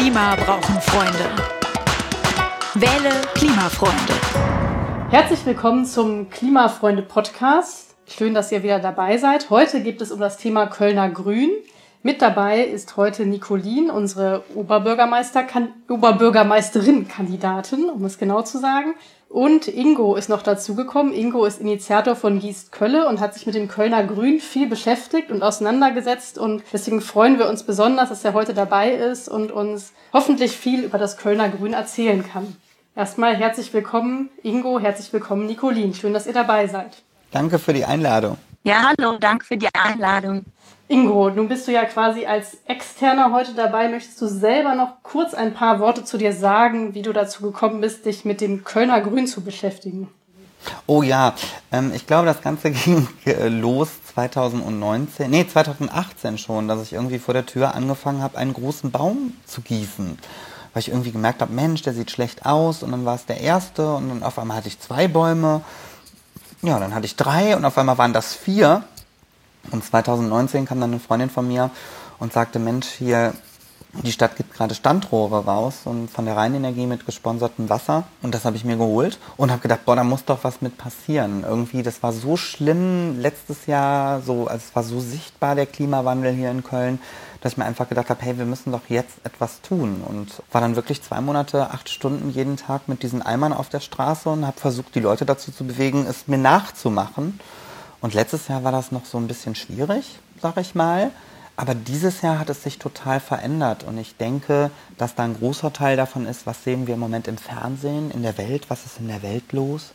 Klima brauchen Freunde. Wähle Klimafreunde. Herzlich willkommen zum Klimafreunde-Podcast. Schön, dass ihr wieder dabei seid. Heute geht es um das Thema Kölner Grün. Mit dabei ist heute Nicolin, unsere Oberbürgermeister Oberbürgermeisterin-Kandidatin, um es genau zu sagen. Und Ingo ist noch dazugekommen. Ingo ist Initiator von Gießt Kölle und hat sich mit dem Kölner Grün viel beschäftigt und auseinandergesetzt. Und deswegen freuen wir uns besonders, dass er heute dabei ist und uns hoffentlich viel über das Kölner Grün erzählen kann. Erstmal herzlich willkommen, Ingo, herzlich willkommen, Nicolin. Schön, dass ihr dabei seid. Danke für die Einladung. Ja, hallo, danke für die Einladung. Ingo, nun bist du ja quasi als Externer heute dabei. Möchtest du selber noch kurz ein paar Worte zu dir sagen, wie du dazu gekommen bist, dich mit dem Kölner Grün zu beschäftigen? Oh ja, ähm, ich glaube, das Ganze ging äh, los 2019, nee, 2018 schon, dass ich irgendwie vor der Tür angefangen habe, einen großen Baum zu gießen. Weil ich irgendwie gemerkt habe, Mensch, der sieht schlecht aus und dann war es der erste und dann auf einmal hatte ich zwei Bäume. Ja, dann hatte ich drei und auf einmal waren das vier. Und 2019 kam dann eine Freundin von mir und sagte, Mensch, hier, die Stadt gibt gerade Standrohre raus und von der Rheinenergie mit gesponsertem Wasser. Und das habe ich mir geholt und habe gedacht, boah, da muss doch was mit passieren. Irgendwie, das war so schlimm letztes Jahr, so, also es war so sichtbar, der Klimawandel hier in Köln, dass ich mir einfach gedacht habe, hey, wir müssen doch jetzt etwas tun. Und war dann wirklich zwei Monate, acht Stunden jeden Tag mit diesen Eimern auf der Straße und habe versucht, die Leute dazu zu bewegen, es mir nachzumachen. Und letztes Jahr war das noch so ein bisschen schwierig, sag ich mal. Aber dieses Jahr hat es sich total verändert und ich denke, dass da ein großer Teil davon ist, was sehen wir im Moment im Fernsehen, in der Welt, was ist in der Welt los.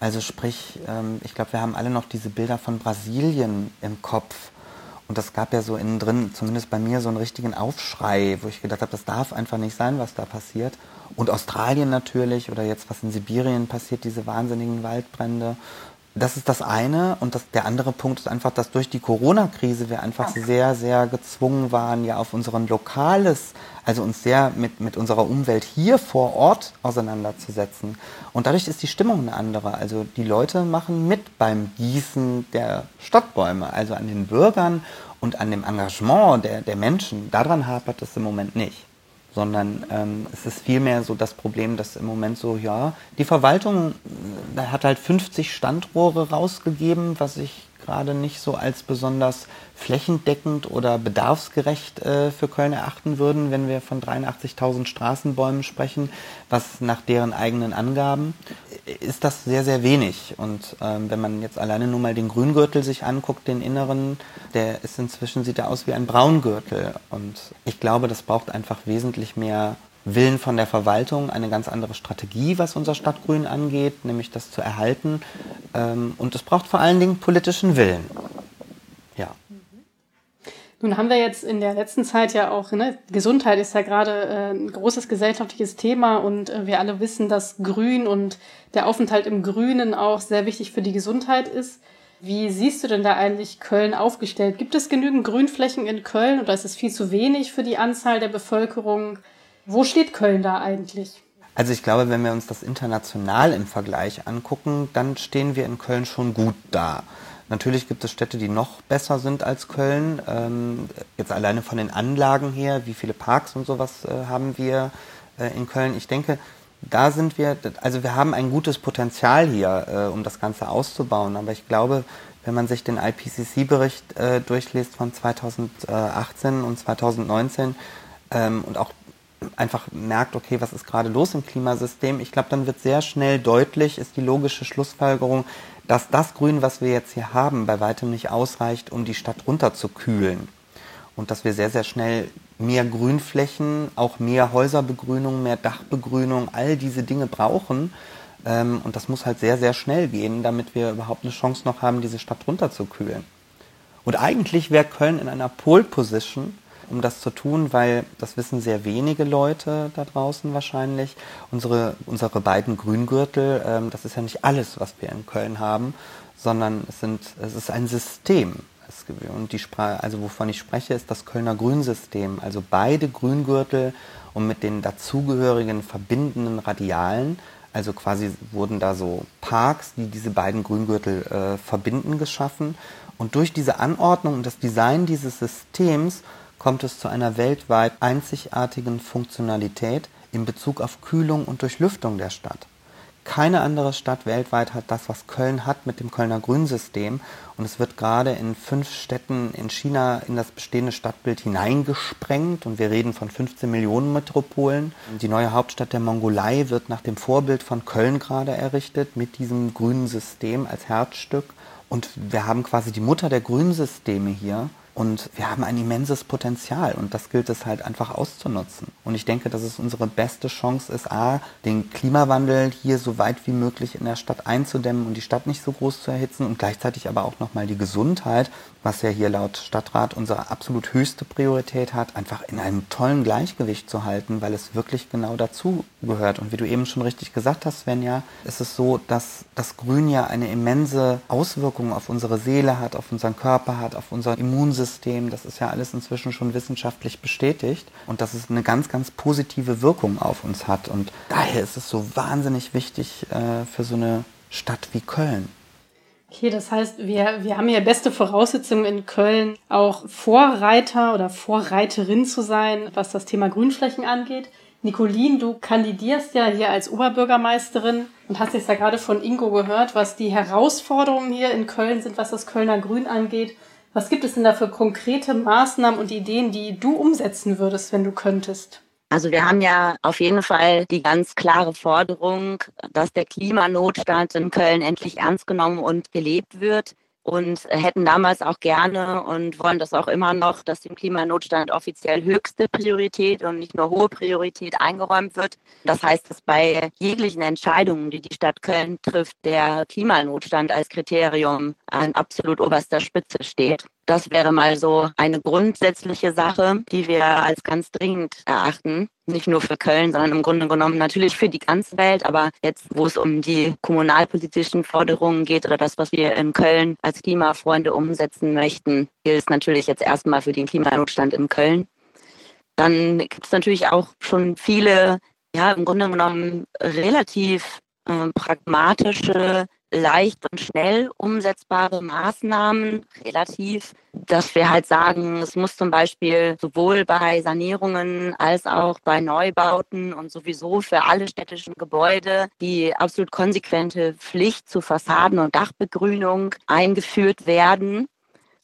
Also sprich, ähm, ich glaube, wir haben alle noch diese Bilder von Brasilien im Kopf. Und das gab ja so innen drin, zumindest bei mir, so einen richtigen Aufschrei, wo ich gedacht habe, das darf einfach nicht sein, was da passiert. Und Australien natürlich oder jetzt was in Sibirien passiert, diese wahnsinnigen Waldbrände. Das ist das eine. Und das, der andere Punkt ist einfach, dass durch die Corona-Krise wir einfach sehr, sehr gezwungen waren, ja auf unseren Lokales, also uns sehr mit, mit unserer Umwelt hier vor Ort auseinanderzusetzen. Und dadurch ist die Stimmung eine andere. Also die Leute machen mit beim Gießen der Stadtbäume, also an den Bürgern und an dem Engagement der, der Menschen. Daran hapert es im Moment nicht sondern ähm, es ist vielmehr so das Problem, dass im Moment so, ja, die Verwaltung äh, hat halt 50 Standrohre rausgegeben, was ich gerade nicht so als besonders flächendeckend oder bedarfsgerecht äh, für Köln erachten würden, wenn wir von 83.000 Straßenbäumen sprechen, was nach deren eigenen Angaben ist das sehr, sehr wenig. Und ähm, wenn man jetzt alleine nur mal den Grüngürtel sich anguckt, den inneren, der ist inzwischen, sieht er aus wie ein Braungürtel. Und ich glaube, das braucht einfach wesentlich mehr Willen von der Verwaltung, eine ganz andere Strategie, was unser Stadtgrün angeht, nämlich das zu erhalten. Ähm, und es braucht vor allen Dingen politischen Willen. Ja. Nun haben wir jetzt in der letzten Zeit ja auch, ne, Gesundheit ist ja gerade äh, ein großes gesellschaftliches Thema und äh, wir alle wissen, dass Grün und der Aufenthalt im Grünen auch sehr wichtig für die Gesundheit ist. Wie siehst du denn da eigentlich Köln aufgestellt? Gibt es genügend Grünflächen in Köln oder ist es viel zu wenig für die Anzahl der Bevölkerung? Wo steht Köln da eigentlich? Also ich glaube, wenn wir uns das international im Vergleich angucken, dann stehen wir in Köln schon gut da. Natürlich gibt es Städte, die noch besser sind als Köln. Ähm, jetzt alleine von den Anlagen her, wie viele Parks und sowas äh, haben wir äh, in Köln. Ich denke, da sind wir, also wir haben ein gutes Potenzial hier, äh, um das Ganze auszubauen. Aber ich glaube, wenn man sich den IPCC-Bericht durchliest von 2018 und 2019 ähm, und auch einfach merkt, okay, was ist gerade los im Klimasystem, ich glaube, dann wird sehr schnell deutlich, ist die logische Schlussfolgerung, dass das Grün, was wir jetzt hier haben, bei weitem nicht ausreicht, um die Stadt runterzukühlen. Und dass wir sehr, sehr schnell mehr Grünflächen, auch mehr Häuserbegrünung, mehr Dachbegrünung, all diese Dinge brauchen. Ähm, und das muss halt sehr, sehr schnell gehen, damit wir überhaupt eine Chance noch haben, diese Stadt runterzukühlen. Und eigentlich wäre Köln in einer Pole Position, um das zu tun, weil das wissen sehr wenige Leute da draußen wahrscheinlich. Unsere, unsere beiden Grüngürtel, ähm, das ist ja nicht alles, was wir in Köln haben, sondern es, sind, es ist ein System. Und die Sprache, also wovon ich spreche, ist das Kölner Grünsystem. Also beide Grüngürtel und mit den dazugehörigen verbindenden Radialen, also quasi wurden da so Parks, die diese beiden Grüngürtel äh, verbinden, geschaffen. Und durch diese Anordnung und das Design dieses Systems kommt es zu einer weltweit einzigartigen Funktionalität in Bezug auf Kühlung und Durchlüftung der Stadt. Keine andere Stadt weltweit hat das, was Köln hat mit dem Kölner Grünsystem. Und es wird gerade in fünf Städten in China in das bestehende Stadtbild hineingesprengt. Und wir reden von 15 Millionen Metropolen. Die neue Hauptstadt der Mongolei wird nach dem Vorbild von Köln gerade errichtet mit diesem grünen System als Herzstück. Und wir haben quasi die Mutter der Grünsysteme hier. Und wir haben ein immenses Potenzial und das gilt es halt einfach auszunutzen. Und ich denke, dass es unsere beste Chance ist, A, den Klimawandel hier so weit wie möglich in der Stadt einzudämmen und die Stadt nicht so groß zu erhitzen und gleichzeitig aber auch nochmal die Gesundheit, was ja hier laut Stadtrat unsere absolut höchste Priorität hat, einfach in einem tollen Gleichgewicht zu halten, weil es wirklich genau dazu gehört. Und wie du eben schon richtig gesagt hast, Svenja, ist es so, dass das Grün ja eine immense Auswirkung auf unsere Seele hat, auf unseren Körper hat, auf unser Immunsystem das ist ja alles inzwischen schon wissenschaftlich bestätigt und dass es eine ganz, ganz positive Wirkung auf uns hat. Und daher ist es so wahnsinnig wichtig äh, für so eine Stadt wie Köln. Okay, das heißt, wir, wir haben ja beste Voraussetzungen in Köln, auch Vorreiter oder Vorreiterin zu sein, was das Thema Grünflächen angeht. Nicolin, du kandidierst ja hier als Oberbürgermeisterin und hast jetzt ja gerade von Ingo gehört, was die Herausforderungen hier in Köln sind, was das Kölner Grün angeht. Was gibt es denn da für konkrete Maßnahmen und Ideen, die du umsetzen würdest, wenn du könntest? Also wir haben ja auf jeden Fall die ganz klare Forderung, dass der Klimanotstand in Köln endlich ernst genommen und gelebt wird und hätten damals auch gerne und wollen das auch immer noch, dass dem Klimanotstand offiziell höchste Priorität und nicht nur hohe Priorität eingeräumt wird. Das heißt, dass bei jeglichen Entscheidungen, die die Stadt Köln trifft, der Klimanotstand als Kriterium an absolut oberster Spitze steht. Das wäre mal so eine grundsätzliche Sache, die wir als ganz dringend erachten. Nicht nur für Köln, sondern im Grunde genommen natürlich für die ganze Welt. Aber jetzt, wo es um die kommunalpolitischen Forderungen geht oder das, was wir in Köln als Klimafreunde umsetzen möchten, gilt es natürlich jetzt erstmal für den Klimanotstand in Köln. Dann gibt es natürlich auch schon viele, ja, im Grunde genommen relativ äh, pragmatische leicht und schnell umsetzbare Maßnahmen relativ, dass wir halt sagen, es muss zum Beispiel sowohl bei Sanierungen als auch bei Neubauten und sowieso für alle städtischen Gebäude die absolut konsequente Pflicht zur Fassaden- und Dachbegrünung eingeführt werden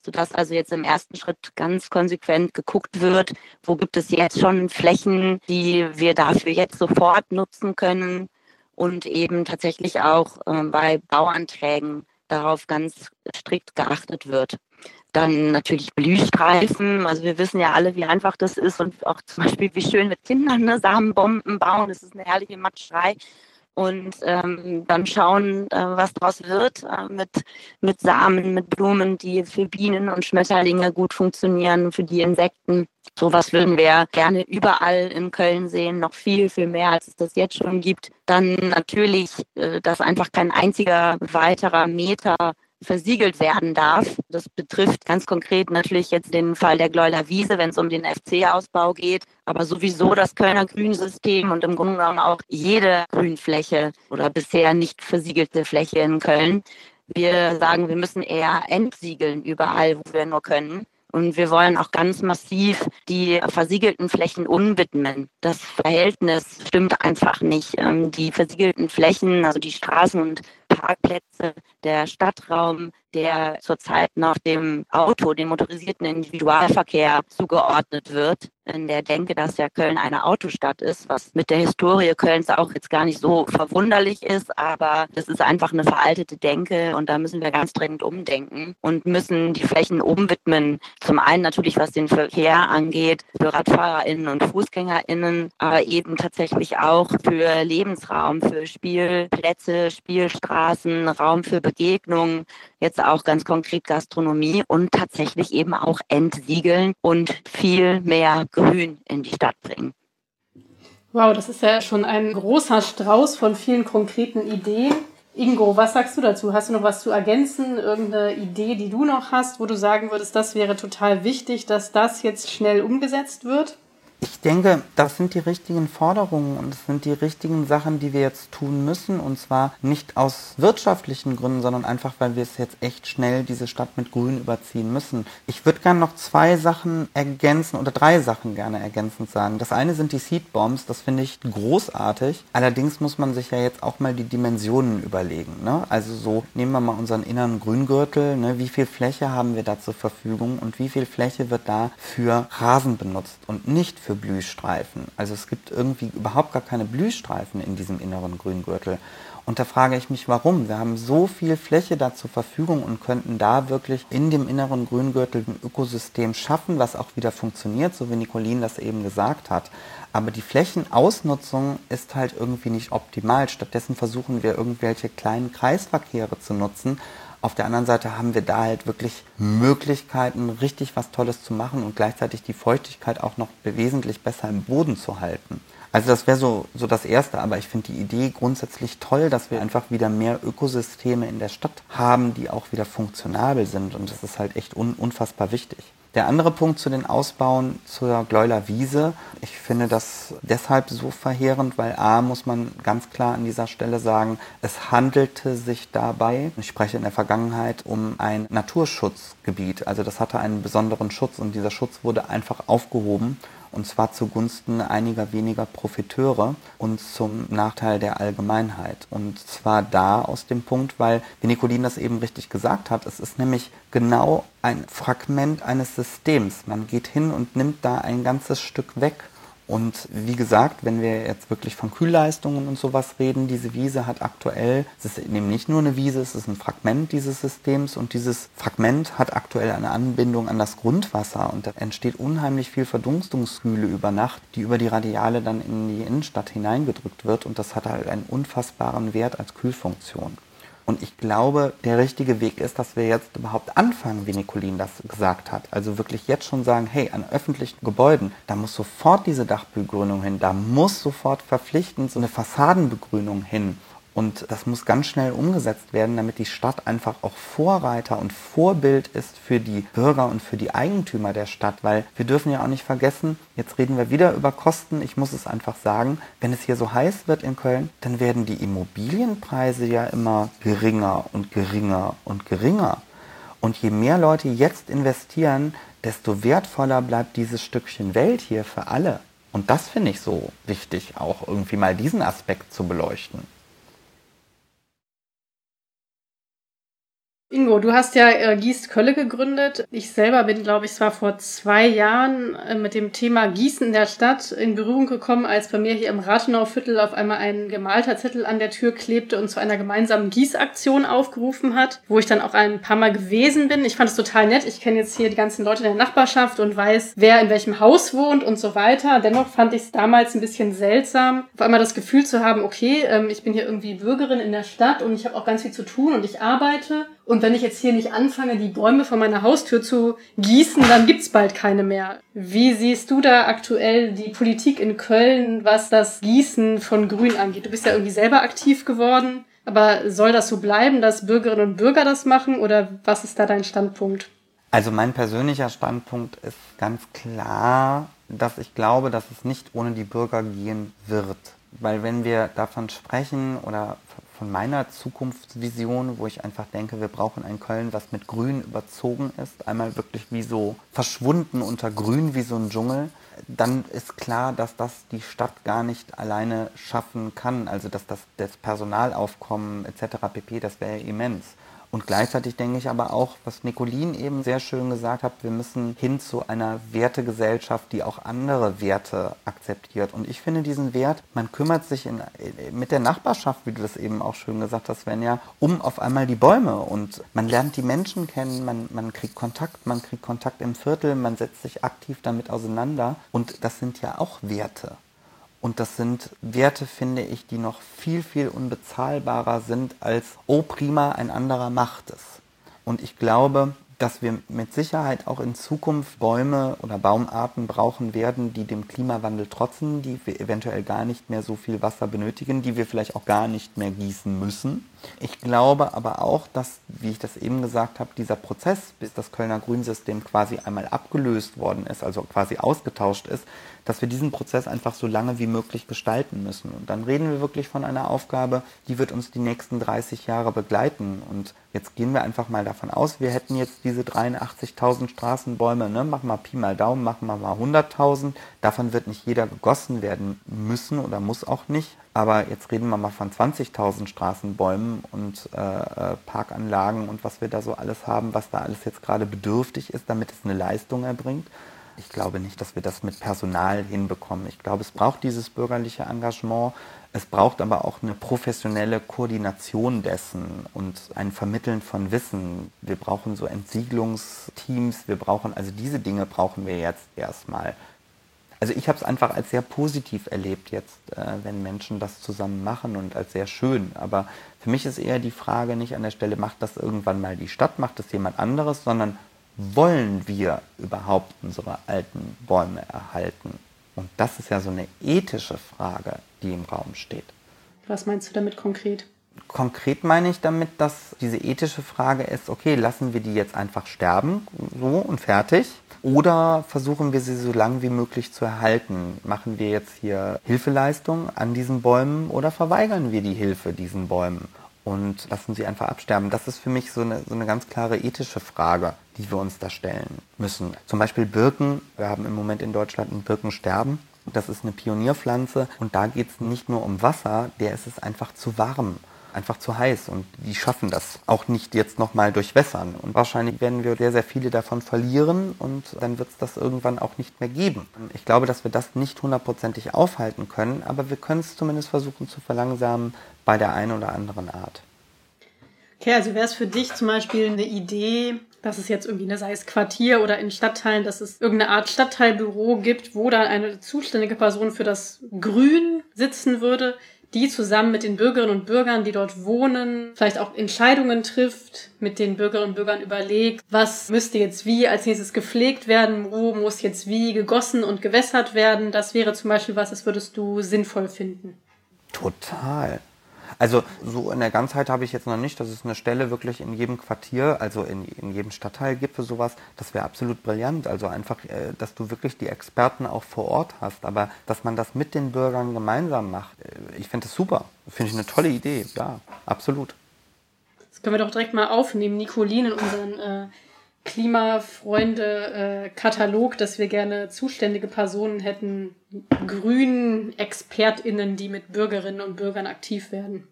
sodass also jetzt im ersten Schritt ganz konsequent geguckt wird, wo gibt es jetzt schon Flächen, die wir dafür jetzt sofort nutzen können, und eben tatsächlich auch äh, bei Bauanträgen darauf ganz strikt geachtet wird. Dann natürlich Blühstreifen. Also wir wissen ja alle, wie einfach das ist und auch zum Beispiel, wie schön mit Kindern ne, Samenbomben bauen. Das ist eine herrliche Matscherei und ähm, dann schauen, äh, was daraus wird äh, mit, mit Samen, mit Blumen, die für Bienen und Schmetterlinge gut funktionieren, für die Insekten. Sowas würden wir gerne überall in Köln sehen, noch viel, viel mehr, als es das jetzt schon gibt. Dann natürlich, äh, dass einfach kein einziger weiterer Meter versiegelt werden darf. Das betrifft ganz konkret natürlich jetzt den Fall der Gleuler Wiese, wenn es um den FC-Ausbau geht, aber sowieso das Kölner Grünsystem und im Grunde genommen auch jede Grünfläche oder bisher nicht versiegelte Fläche in Köln. Wir sagen, wir müssen eher entsiegeln überall, wo wir nur können. Und wir wollen auch ganz massiv die versiegelten Flächen unwidmen. Das Verhältnis stimmt einfach nicht. Ähm, die versiegelten Flächen, also die Straßen und Parkplätze, der Stadtraum, der zurzeit noch dem Auto, dem motorisierten Individualverkehr zugeordnet wird, in der Denke, dass ja Köln eine Autostadt ist, was mit der Historie Kölns auch jetzt gar nicht so verwunderlich ist, aber das ist einfach eine veraltete Denke und da müssen wir ganz dringend umdenken und müssen die Flächen umwidmen. Zum einen natürlich, was den Verkehr angeht, für RadfahrerInnen und FußgängerInnen, aber eben tatsächlich auch für Lebensraum, für Spielplätze, Spielstraßen, Raum für Begegnungen, jetzt auch ganz konkret Gastronomie und tatsächlich eben auch entsiegeln und viel mehr Grün in die Stadt bringen. Wow, das ist ja schon ein großer Strauß von vielen konkreten Ideen. Ingo, was sagst du dazu? Hast du noch was zu ergänzen? Irgendeine Idee, die du noch hast, wo du sagen würdest, das wäre total wichtig, dass das jetzt schnell umgesetzt wird? Ich denke, das sind die richtigen Forderungen und es sind die richtigen Sachen, die wir jetzt tun müssen. Und zwar nicht aus wirtschaftlichen Gründen, sondern einfach, weil wir es jetzt echt schnell diese Stadt mit Grün überziehen müssen. Ich würde gerne noch zwei Sachen ergänzen oder drei Sachen gerne ergänzend sagen. Das eine sind die Seedbombs, das finde ich großartig. Allerdings muss man sich ja jetzt auch mal die Dimensionen überlegen. Ne? Also so, nehmen wir mal unseren inneren Grüngürtel. Ne? Wie viel Fläche haben wir da zur Verfügung und wie viel Fläche wird da für Rasen benutzt und nicht für für Blühstreifen. Also es gibt irgendwie überhaupt gar keine Blühstreifen in diesem inneren Grüngürtel. Und da frage ich mich, warum? Wir haben so viel Fläche da zur Verfügung und könnten da wirklich in dem inneren Grüngürtel ein Ökosystem schaffen, was auch wieder funktioniert, so wie Nicolin das eben gesagt hat. Aber die Flächenausnutzung ist halt irgendwie nicht optimal. Stattdessen versuchen wir irgendwelche kleinen Kreisverkehre zu nutzen, auf der anderen Seite haben wir da halt wirklich Möglichkeiten, richtig was Tolles zu machen und gleichzeitig die Feuchtigkeit auch noch wesentlich besser im Boden zu halten. Also das wäre so, so das Erste, aber ich finde die Idee grundsätzlich toll, dass wir einfach wieder mehr Ökosysteme in der Stadt haben, die auch wieder funktionabel sind und das ist halt echt un unfassbar wichtig. Der andere Punkt zu den Ausbauen zur Gleuler Wiese. Ich finde das deshalb so verheerend, weil A muss man ganz klar an dieser Stelle sagen, es handelte sich dabei, ich spreche in der Vergangenheit, um ein Naturschutzgebiet. Also das hatte einen besonderen Schutz und dieser Schutz wurde einfach aufgehoben und zwar zugunsten einiger weniger Profiteure und zum Nachteil der Allgemeinheit. Und zwar da aus dem Punkt, weil, wie Nicolin das eben richtig gesagt hat, es ist nämlich genau ein Fragment eines Systems. Man geht hin und nimmt da ein ganzes Stück weg und wie gesagt, wenn wir jetzt wirklich von Kühlleistungen und sowas reden, diese Wiese hat aktuell, es ist eben nicht nur eine Wiese, es ist ein Fragment dieses Systems und dieses Fragment hat aktuell eine Anbindung an das Grundwasser und da entsteht unheimlich viel Verdunstungskühle über Nacht, die über die Radiale dann in die Innenstadt hineingedrückt wird und das hat halt einen unfassbaren Wert als Kühlfunktion. Und ich glaube, der richtige Weg ist, dass wir jetzt überhaupt anfangen, wie Nicolin das gesagt hat. Also wirklich jetzt schon sagen, hey, an öffentlichen Gebäuden, da muss sofort diese Dachbegrünung hin, da muss sofort verpflichtend so eine Fassadenbegrünung hin. Und das muss ganz schnell umgesetzt werden, damit die Stadt einfach auch Vorreiter und Vorbild ist für die Bürger und für die Eigentümer der Stadt. Weil wir dürfen ja auch nicht vergessen, jetzt reden wir wieder über Kosten. Ich muss es einfach sagen, wenn es hier so heiß wird in Köln, dann werden die Immobilienpreise ja immer geringer und geringer und geringer. Und je mehr Leute jetzt investieren, desto wertvoller bleibt dieses Stückchen Welt hier für alle. Und das finde ich so wichtig, auch irgendwie mal diesen Aspekt zu beleuchten. Ingo, du hast ja äh, Gießt Kölle gegründet. Ich selber bin, glaube ich, zwar vor zwei Jahren äh, mit dem Thema Gießen in der Stadt in Berührung gekommen, als bei mir hier im Rathenauviertel auf einmal ein gemalter Zettel an der Tür klebte und zu einer gemeinsamen Gießaktion aufgerufen hat, wo ich dann auch ein paar Mal gewesen bin. Ich fand es total nett. Ich kenne jetzt hier die ganzen Leute in der Nachbarschaft und weiß, wer in welchem Haus wohnt und so weiter. Dennoch fand ich es damals ein bisschen seltsam, auf einmal das Gefühl zu haben, okay, ähm, ich bin hier irgendwie Bürgerin in der Stadt und ich habe auch ganz viel zu tun und ich arbeite und wenn ich jetzt hier nicht anfange, die Bäume vor meiner Haustür zu gießen, dann gibt's bald keine mehr. Wie siehst du da aktuell die Politik in Köln, was das Gießen von Grün angeht? Du bist ja irgendwie selber aktiv geworden. Aber soll das so bleiben, dass Bürgerinnen und Bürger das machen oder was ist da dein Standpunkt? Also mein persönlicher Standpunkt ist ganz klar, dass ich glaube, dass es nicht ohne die Bürger gehen wird. Weil wenn wir davon sprechen oder von meiner Zukunftsvision, wo ich einfach denke, wir brauchen ein Köln, was mit Grün überzogen ist, einmal wirklich wie so verschwunden unter Grün wie so ein Dschungel, dann ist klar, dass das die Stadt gar nicht alleine schaffen kann. Also dass das, das Personalaufkommen etc. pp, das wäre immens. Und gleichzeitig denke ich aber auch, was Nicolin eben sehr schön gesagt hat, wir müssen hin zu einer Wertegesellschaft, die auch andere Werte akzeptiert. Und ich finde diesen Wert, man kümmert sich in, mit der Nachbarschaft, wie du das eben auch schön gesagt hast, wenn ja, um auf einmal die Bäume. Und man lernt die Menschen kennen, man, man kriegt Kontakt, man kriegt Kontakt im Viertel, man setzt sich aktiv damit auseinander. Und das sind ja auch Werte. Und das sind Werte, finde ich, die noch viel, viel unbezahlbarer sind als, oh prima, ein anderer macht es. Und ich glaube, dass wir mit Sicherheit auch in Zukunft Bäume oder Baumarten brauchen werden, die dem Klimawandel trotzen, die wir eventuell gar nicht mehr so viel Wasser benötigen, die wir vielleicht auch gar nicht mehr gießen müssen. Ich glaube aber auch, dass, wie ich das eben gesagt habe, dieser Prozess, bis das Kölner Grünsystem quasi einmal abgelöst worden ist, also quasi ausgetauscht ist, dass wir diesen Prozess einfach so lange wie möglich gestalten müssen. Und dann reden wir wirklich von einer Aufgabe, die wird uns die nächsten 30 Jahre begleiten. Und jetzt gehen wir einfach mal davon aus, wir hätten jetzt diese 83.000 Straßenbäume, ne? machen wir Pi mal Daumen, machen wir mal 100.000. Davon wird nicht jeder gegossen werden müssen oder muss auch nicht. Aber jetzt reden wir mal von 20.000 Straßenbäumen und äh, äh, Parkanlagen und was wir da so alles haben, was da alles jetzt gerade bedürftig ist, damit es eine Leistung erbringt. Ich glaube nicht, dass wir das mit Personal hinbekommen. Ich glaube, es braucht dieses bürgerliche Engagement. Es braucht aber auch eine professionelle Koordination dessen und ein Vermitteln von Wissen. Wir brauchen so Entsiegelungsteams. Wir brauchen, also diese Dinge brauchen wir jetzt erstmal. Also ich habe es einfach als sehr positiv erlebt jetzt, äh, wenn Menschen das zusammen machen und als sehr schön. Aber für mich ist eher die Frage nicht an der Stelle, macht das irgendwann mal die Stadt, macht das jemand anderes, sondern wollen wir überhaupt unsere alten Bäume erhalten? Und das ist ja so eine ethische Frage, die im Raum steht. Was meinst du damit konkret? Konkret meine ich damit, dass diese ethische Frage ist, okay, lassen wir die jetzt einfach sterben, so und fertig? Oder versuchen wir sie so lange wie möglich zu erhalten? Machen wir jetzt hier Hilfeleistung an diesen Bäumen oder verweigern wir die Hilfe diesen Bäumen? und lassen sie einfach absterben. Das ist für mich so eine, so eine ganz klare ethische Frage, die wir uns da stellen müssen. Zum Beispiel Birken. Wir haben im Moment in Deutschland ein Birkensterben. Das ist eine Pionierpflanze und da geht es nicht nur um Wasser, der ist es einfach zu warm einfach zu heiß und die schaffen das auch nicht jetzt nochmal durchwässern. Und wahrscheinlich werden wir sehr, sehr viele davon verlieren und dann wird es das irgendwann auch nicht mehr geben. Ich glaube, dass wir das nicht hundertprozentig aufhalten können, aber wir können es zumindest versuchen zu verlangsamen, bei der einen oder anderen Art. Okay, also wäre es für dich zum Beispiel eine Idee, dass es jetzt irgendwie, eine, sei es Quartier oder in Stadtteilen, dass es irgendeine Art Stadtteilbüro gibt, wo dann eine zuständige Person für das Grün sitzen würde, die zusammen mit den Bürgerinnen und Bürgern, die dort wohnen, vielleicht auch Entscheidungen trifft, mit den Bürgerinnen und Bürgern überlegt, was müsste jetzt wie als nächstes gepflegt werden, wo muss jetzt wie gegossen und gewässert werden. Das wäre zum Beispiel was, das würdest du sinnvoll finden. Total. Also so in der Ganzheit habe ich jetzt noch nicht, dass es eine Stelle wirklich in jedem Quartier, also in, in jedem Stadtteil gibt für sowas. Das wäre absolut brillant. Also einfach, äh, dass du wirklich die Experten auch vor Ort hast, aber dass man das mit den Bürgern gemeinsam macht. Äh, ich finde das super. Finde ich eine tolle Idee. Ja, absolut. Das können wir doch direkt mal aufnehmen, Nicoline, in unseren äh, Klimafreunde-Katalog, dass wir gerne zuständige Personen hätten, grünen ExpertInnen, die mit Bürgerinnen und Bürgern aktiv werden.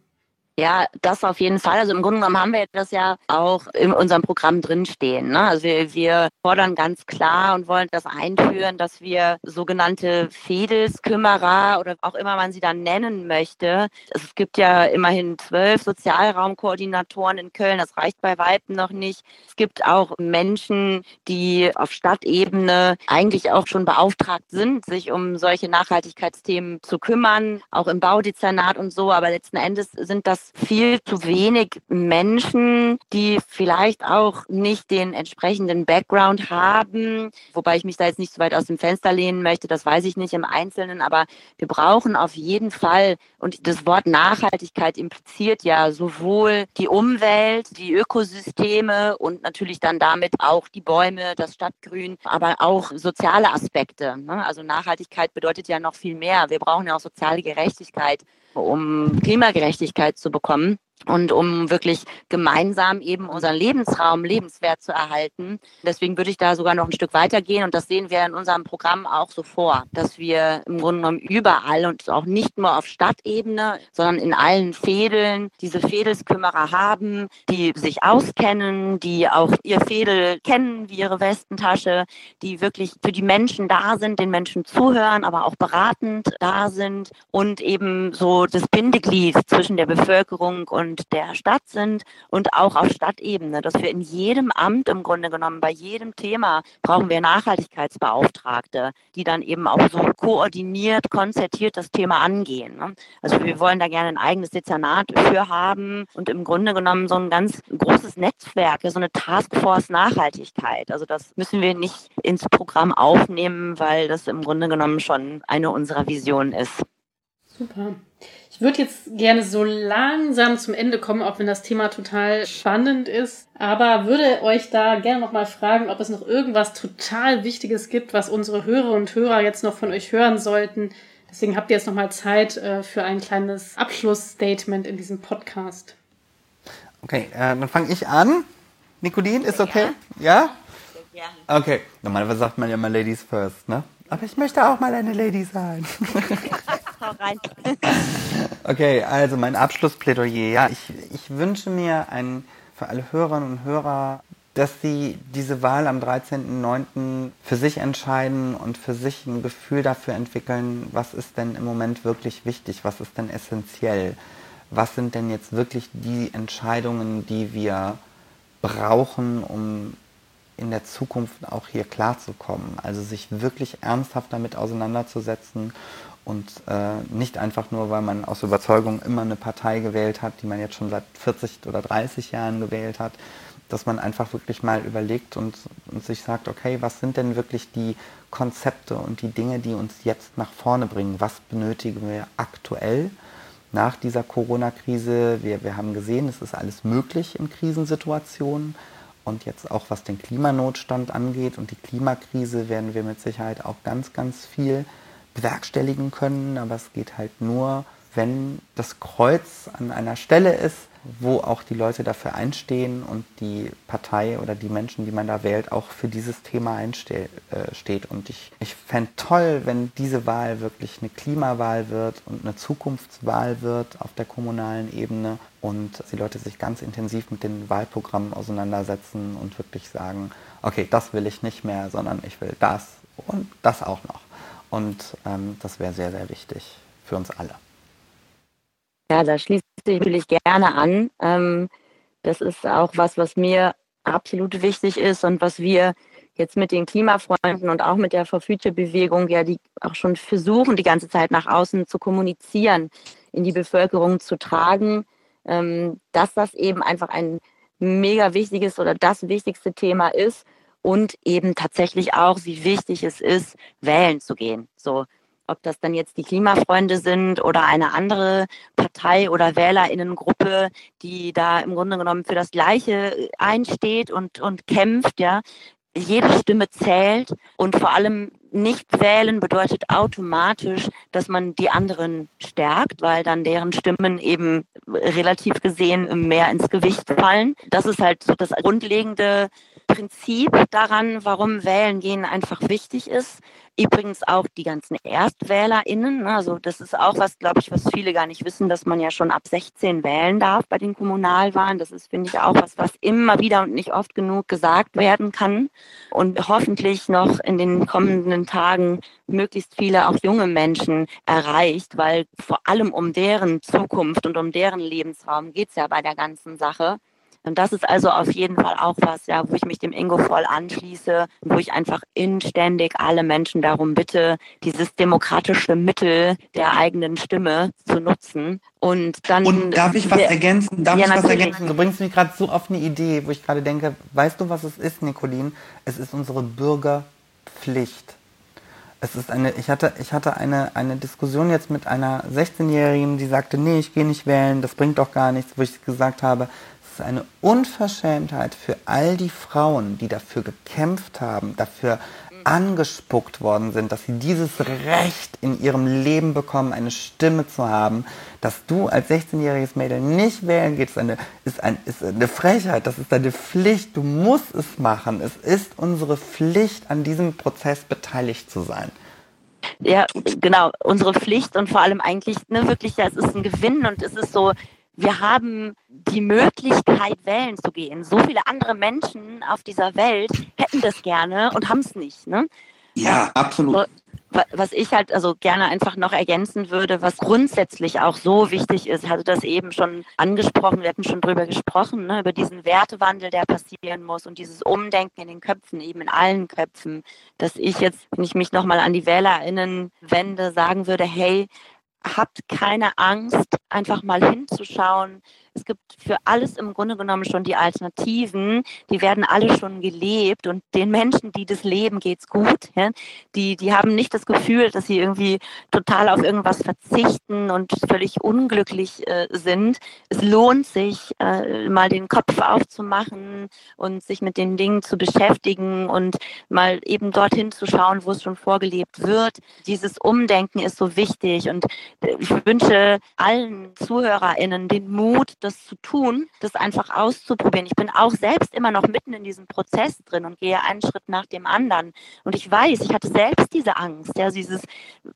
Ja, das auf jeden Fall. Also im Grunde genommen haben wir das ja auch in unserem Programm drinstehen. Ne? Also wir, wir fordern ganz klar und wollen das einführen, dass wir sogenannte Fedelskümmerer oder auch immer man sie dann nennen möchte. Es gibt ja immerhin zwölf Sozialraumkoordinatoren in Köln. Das reicht bei Weitem noch nicht. Es gibt auch Menschen, die auf Stadtebene eigentlich auch schon beauftragt sind, sich um solche Nachhaltigkeitsthemen zu kümmern, auch im Baudezernat und so. Aber letzten Endes sind das viel zu wenig Menschen, die vielleicht auch nicht den entsprechenden Background haben, wobei ich mich da jetzt nicht so weit aus dem Fenster lehnen möchte, das weiß ich nicht im Einzelnen, aber wir brauchen auf jeden Fall, und das Wort Nachhaltigkeit impliziert ja sowohl die Umwelt, die Ökosysteme und natürlich dann damit auch die Bäume, das Stadtgrün, aber auch soziale Aspekte. Ne? Also Nachhaltigkeit bedeutet ja noch viel mehr. Wir brauchen ja auch soziale Gerechtigkeit um Klimagerechtigkeit zu bekommen und um wirklich gemeinsam eben unseren Lebensraum lebenswert zu erhalten. Deswegen würde ich da sogar noch ein Stück weitergehen und das sehen wir in unserem Programm auch so vor, dass wir im Grunde genommen überall und auch nicht nur auf Stadtebene, sondern in allen Fädeln diese Fädelskümmerer haben, die sich auskennen, die auch ihr Fädel kennen wie ihre Westentasche, die wirklich für die Menschen da sind, den Menschen zuhören, aber auch beratend da sind und eben so das Bindeglied zwischen der Bevölkerung und und der Stadt sind und auch auf Stadtebene, dass wir in jedem Amt im Grunde genommen, bei jedem Thema brauchen wir Nachhaltigkeitsbeauftragte, die dann eben auch so koordiniert, konzertiert das Thema angehen. Ne? Also wir wollen da gerne ein eigenes Dezernat für haben und im Grunde genommen so ein ganz großes Netzwerk, so eine Taskforce Nachhaltigkeit. Also das müssen wir nicht ins Programm aufnehmen, weil das im Grunde genommen schon eine unserer Visionen ist. Super. Ich würde jetzt gerne so langsam zum Ende kommen, auch wenn das Thema total spannend ist. Aber würde euch da gerne nochmal fragen, ob es noch irgendwas total Wichtiges gibt, was unsere Hörer und Hörer jetzt noch von euch hören sollten. Deswegen habt ihr jetzt nochmal Zeit äh, für ein kleines Abschlussstatement in diesem Podcast. Okay, äh, dann fange ich an. Nicolin, ist okay? Ja? ja? Okay. Normalerweise sagt man ja mal Ladies first, ne? Aber ich möchte auch mal eine Lady sein. Hau rein. okay, also mein Abschlussplädoyer. Ja, ich, ich wünsche mir ein, für alle Hörerinnen und Hörer, dass sie diese Wahl am 13.09. für sich entscheiden und für sich ein Gefühl dafür entwickeln, was ist denn im Moment wirklich wichtig, was ist denn essentiell, was sind denn jetzt wirklich die Entscheidungen, die wir brauchen, um in der Zukunft auch hier klarzukommen. Also sich wirklich ernsthaft damit auseinanderzusetzen und äh, nicht einfach nur, weil man aus Überzeugung immer eine Partei gewählt hat, die man jetzt schon seit 40 oder 30 Jahren gewählt hat, dass man einfach wirklich mal überlegt und, und sich sagt, okay, was sind denn wirklich die Konzepte und die Dinge, die uns jetzt nach vorne bringen? Was benötigen wir aktuell nach dieser Corona-Krise? Wir, wir haben gesehen, es ist alles möglich in Krisensituationen. Und jetzt auch was den Klimanotstand angeht und die Klimakrise werden wir mit Sicherheit auch ganz, ganz viel bewerkstelligen können. Aber es geht halt nur, wenn das Kreuz an einer Stelle ist, wo auch die Leute dafür einstehen und die Partei oder die Menschen, die man da wählt, auch für dieses Thema einsteht. Äh, und ich, ich fände toll, wenn diese Wahl wirklich eine Klimawahl wird und eine Zukunftswahl wird auf der kommunalen Ebene und die Leute sich ganz intensiv mit den Wahlprogrammen auseinandersetzen und wirklich sagen, okay, das will ich nicht mehr, sondern ich will das und das auch noch. Und ähm, das wäre sehr, sehr wichtig für uns alle. Ja, da schließe ich natürlich gerne an. Ähm, das ist auch was, was mir absolut wichtig ist und was wir jetzt mit den Klimafreunden und auch mit der For Future Bewegung ja die auch schon versuchen, die ganze Zeit nach außen zu kommunizieren, in die Bevölkerung zu tragen, ähm, dass das eben einfach ein mega wichtiges oder das wichtigste Thema ist und eben tatsächlich auch, wie wichtig es ist, wählen zu gehen. So, ob das dann jetzt die Klimafreunde sind oder eine andere Partei oder Wählerinnengruppe, die da im Grunde genommen für das Gleiche einsteht und, und kämpft, ja. Jede Stimme zählt und vor allem nicht wählen bedeutet automatisch, dass man die anderen stärkt, weil dann deren Stimmen eben relativ gesehen mehr ins Gewicht fallen. Das ist halt das grundlegende Prinzip daran, warum Wählen gehen einfach wichtig ist. Übrigens auch die ganzen ErstwählerInnen. Ne? Also das ist auch was, glaube ich, was viele gar nicht wissen, dass man ja schon ab 16 wählen darf bei den Kommunalwahlen. Das ist, finde ich, auch was, was immer wieder und nicht oft genug gesagt werden kann. Und hoffentlich noch in den kommenden Tagen möglichst viele auch junge Menschen erreicht, weil vor allem um deren Zukunft und um deren Lebensraum geht es ja bei der ganzen Sache. Und das ist also auf jeden Fall auch was, ja, wo ich mich dem Ingo voll anschließe, wo ich einfach inständig alle Menschen darum bitte, dieses demokratische Mittel der eigenen Stimme zu nutzen. Und dann. Und darf ich was ergänzen? Darf ja, ich was ergänzen? Du bringst mich gerade so auf eine Idee, wo ich gerade denke, weißt du, was es ist, Nicolin? Es ist unsere Bürgerpflicht. Es ist eine, ich hatte, ich hatte eine, eine Diskussion jetzt mit einer 16-Jährigen, die sagte, nee, ich gehe nicht wählen, das bringt doch gar nichts, wo ich gesagt habe, ist eine Unverschämtheit für all die Frauen, die dafür gekämpft haben, dafür angespuckt worden sind, dass sie dieses Recht in ihrem Leben bekommen, eine Stimme zu haben, dass du als 16-jähriges Mädel nicht wählen gehst, ist eine, ist, ein, ist eine Frechheit, das ist deine Pflicht, du musst es machen. Es ist unsere Pflicht, an diesem Prozess beteiligt zu sein. Ja, genau, unsere Pflicht und vor allem eigentlich, ne, wirklich, ja, es ist ein Gewinn und es ist so, wir haben die Möglichkeit, wählen zu gehen. So viele andere Menschen auf dieser Welt hätten das gerne und haben es nicht. Ne? Ja, absolut. was ich halt also gerne einfach noch ergänzen würde, was grundsätzlich auch so wichtig ist, hatte das eben schon angesprochen, wir hatten schon drüber gesprochen, ne, über diesen Wertewandel, der passieren muss und dieses Umdenken in den Köpfen, eben in allen Köpfen, dass ich jetzt, wenn ich mich nochmal an die WählerInnen wende, sagen würde, hey, habt keine Angst, einfach mal hinzuschauen, es gibt für alles im Grunde genommen schon die Alternativen. Die werden alle schon gelebt und den Menschen, die das leben, geht es gut. Ja? Die, die haben nicht das Gefühl, dass sie irgendwie total auf irgendwas verzichten und völlig unglücklich äh, sind. Es lohnt sich, äh, mal den Kopf aufzumachen und sich mit den Dingen zu beschäftigen und mal eben dorthin zu schauen, wo es schon vorgelebt wird. Dieses Umdenken ist so wichtig und ich wünsche allen ZuhörerInnen den Mut, das zu tun, das einfach auszuprobieren. Ich bin auch selbst immer noch mitten in diesem Prozess drin und gehe einen Schritt nach dem anderen. Und ich weiß, ich hatte selbst diese Angst, ja, dieses,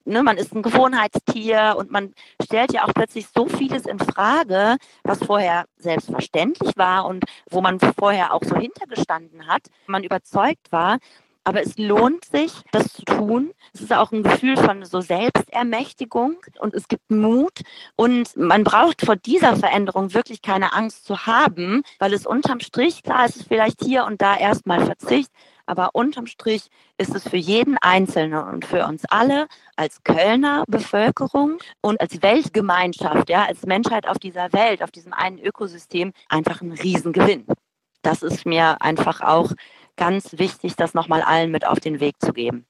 ne, man ist ein Gewohnheitstier und man stellt ja auch plötzlich so vieles in Frage, was vorher selbstverständlich war und wo man vorher auch so hintergestanden hat, man überzeugt war. Aber es lohnt sich, das zu tun. Es ist auch ein Gefühl von so Selbstermächtigung und es gibt Mut. Und man braucht vor dieser Veränderung wirklich keine Angst zu haben, weil es unterm Strich, klar ist es vielleicht hier und da erstmal Verzicht, aber unterm Strich ist es für jeden Einzelnen und für uns alle als Kölner Bevölkerung und als Weltgemeinschaft, ja, als Menschheit auf dieser Welt, auf diesem einen Ökosystem einfach ein Riesengewinn. Das ist mir einfach auch ganz wichtig, das nochmal allen mit auf den Weg zu geben.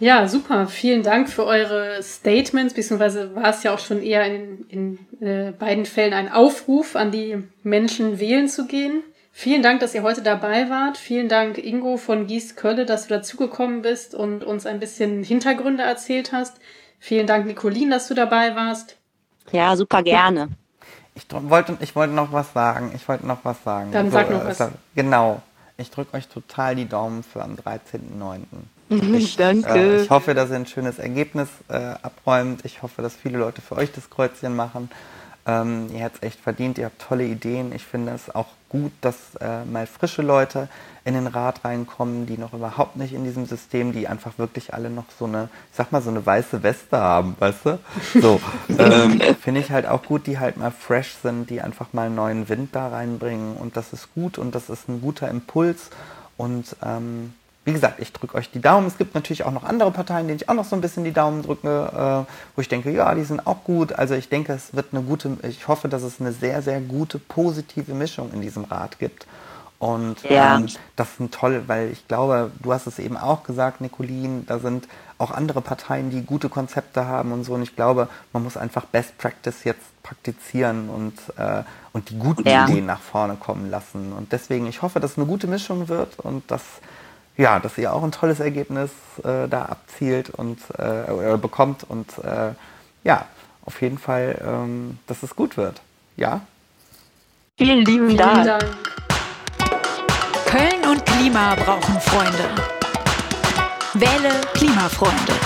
Ja, super. Vielen Dank für eure Statements, beziehungsweise war es ja auch schon eher in, in äh, beiden Fällen ein Aufruf an die Menschen, wählen zu gehen. Vielen Dank, dass ihr heute dabei wart. Vielen Dank, Ingo von Gies Kölle, dass du dazugekommen bist und uns ein bisschen Hintergründe erzählt hast. Vielen Dank, Nicolin, dass du dabei warst. Ja, super gerne. Ich wollte, ich wollte noch was sagen. Ich wollte noch was sagen. Dann so, sag noch äh, was. Genau. Ich drücke euch total die Daumen für am 13.09. Ich, Danke. Äh, ich hoffe, dass ihr ein schönes Ergebnis äh, abräumt. Ich hoffe, dass viele Leute für euch das Kreuzchen machen. Ähm, ihr habt es echt verdient, ihr habt tolle Ideen. Ich finde es auch gut, dass äh, mal frische Leute in den Rat reinkommen, die noch überhaupt nicht in diesem System, die einfach wirklich alle noch so eine, ich sag mal, so eine weiße Weste haben, weißt du? So, ähm, finde ich halt auch gut, die halt mal fresh sind, die einfach mal einen neuen Wind da reinbringen und das ist gut und das ist ein guter Impuls und ähm, wie gesagt, ich drücke euch die Daumen. Es gibt natürlich auch noch andere Parteien, denen ich auch noch so ein bisschen die Daumen drücke, äh, wo ich denke, ja, die sind auch gut. Also ich denke, es wird eine gute, ich hoffe, dass es eine sehr, sehr gute, positive Mischung in diesem Rat gibt. Und ja. ähm, das sind toll, weil ich glaube, du hast es eben auch gesagt, Nicolin, da sind auch andere Parteien, die gute Konzepte haben und so. Und ich glaube, man muss einfach Best Practice jetzt praktizieren und, äh, und die guten ja. Ideen nach vorne kommen lassen. Und deswegen, ich hoffe, dass es eine gute Mischung wird und dass ja, dass ihr auch ein tolles Ergebnis äh, da abzielt und äh, bekommt und äh, ja, auf jeden Fall, ähm, dass es gut wird. Ja? Vielen lieben Vielen Dank. Dank. Köln und Klima brauchen Freunde. Wähle Klimafreunde.